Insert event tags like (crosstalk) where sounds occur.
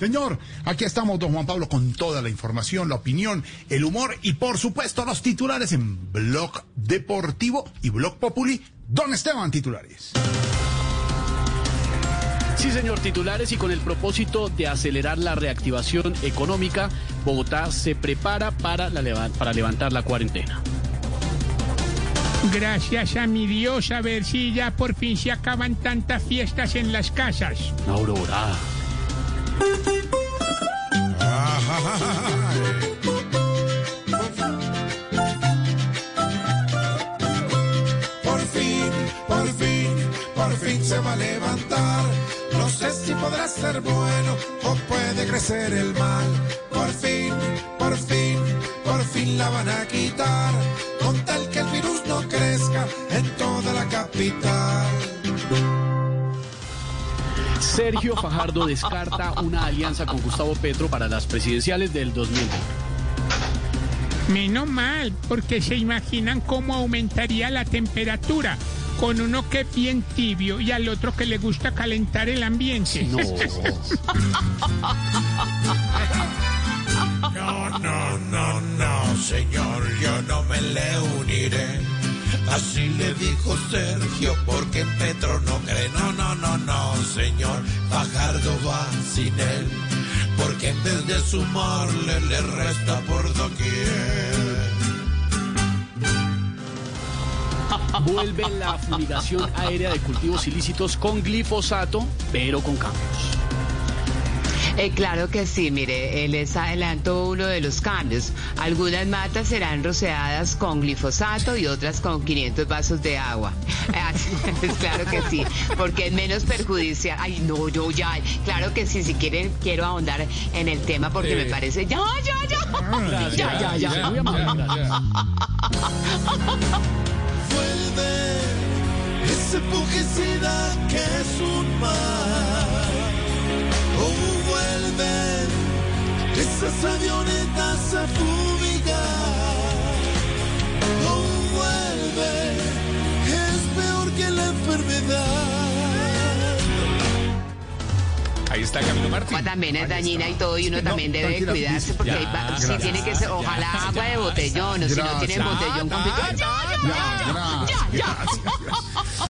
Señor, aquí estamos, don Juan Pablo, con toda la información, la opinión, el humor y, por supuesto, los titulares en Blog Deportivo y Blog Populi. Don Esteban, titulares. Sí, señor, titulares y con el propósito de acelerar la reactivación económica, Bogotá se prepara para, la para levantar la cuarentena. Gracias a mi Dios, a ver si ya por fin se acaban tantas fiestas en las casas. Aurora. Por fin, por fin, por fin se va a levantar. No sé si podrá ser bueno o puede crecer el mal. Por fin, por fin, por fin la van a quitar. Con tal que el virus no crezca en toda la capital. Sergio Fajardo descarta una alianza con Gustavo Petro para las presidenciales del 2020. Menos mal, porque se imaginan cómo aumentaría la temperatura con uno que es bien tibio y al otro que le gusta calentar el ambiente. No. (laughs) No, no, no, no, señor, yo no me le uniré. Así le dijo Sergio, porque Petro no cree. Señor, Fajardo va sin él. Porque en vez de sumarle, le resta por doquier. Vuelve la fumigación aérea de cultivos ilícitos con glifosato, pero con cambios. Eh, claro que sí, mire, les adelanto uno de los cambios. Algunas matas serán rociadas con glifosato y otras con 500 vasos de agua. (laughs) Pues claro que sí, porque es menos perjudicial. Ay, no, yo ya, claro que sí, si quieren, quiero ahondar en el tema porque me parece... (laughs) Ya, ya, ya. Ya, ya, ya. Gracias. (laughs) Vuelve ese esas avionetas a fumigar. Oh, vuelve, es peor que la enfermedad. Ahí está Camilo Martín. agua también es dañina y todo, y uno también debe cuidarse porque ya, hay va- sí, gracias, tiene que ser, ojalá agua de botellón, o si no Gracias. botellón con Ya, gracias, gracias.